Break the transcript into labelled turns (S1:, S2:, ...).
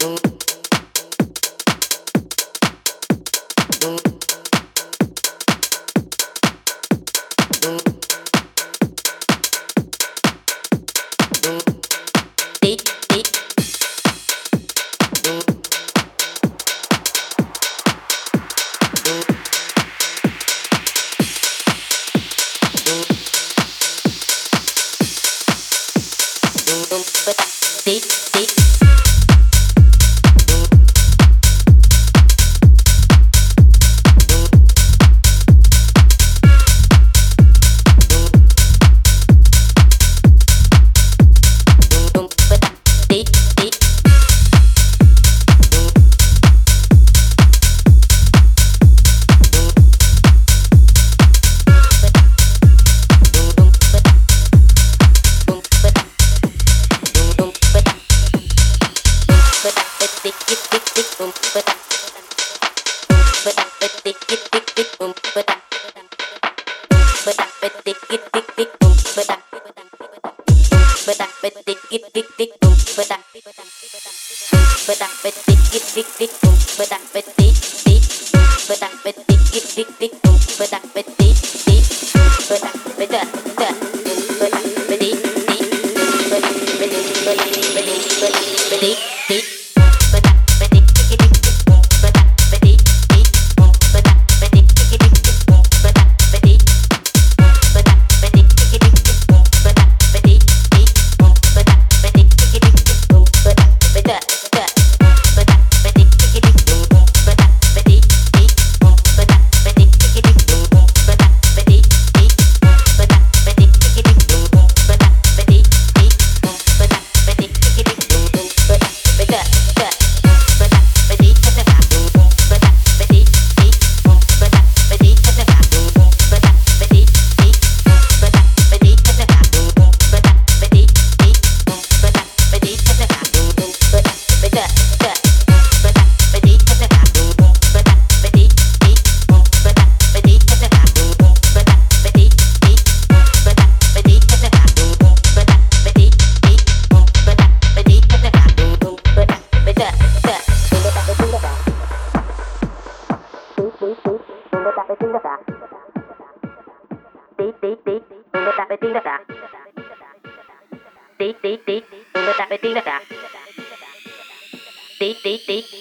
S1: Thank you. But that, but Beat, beat, beat.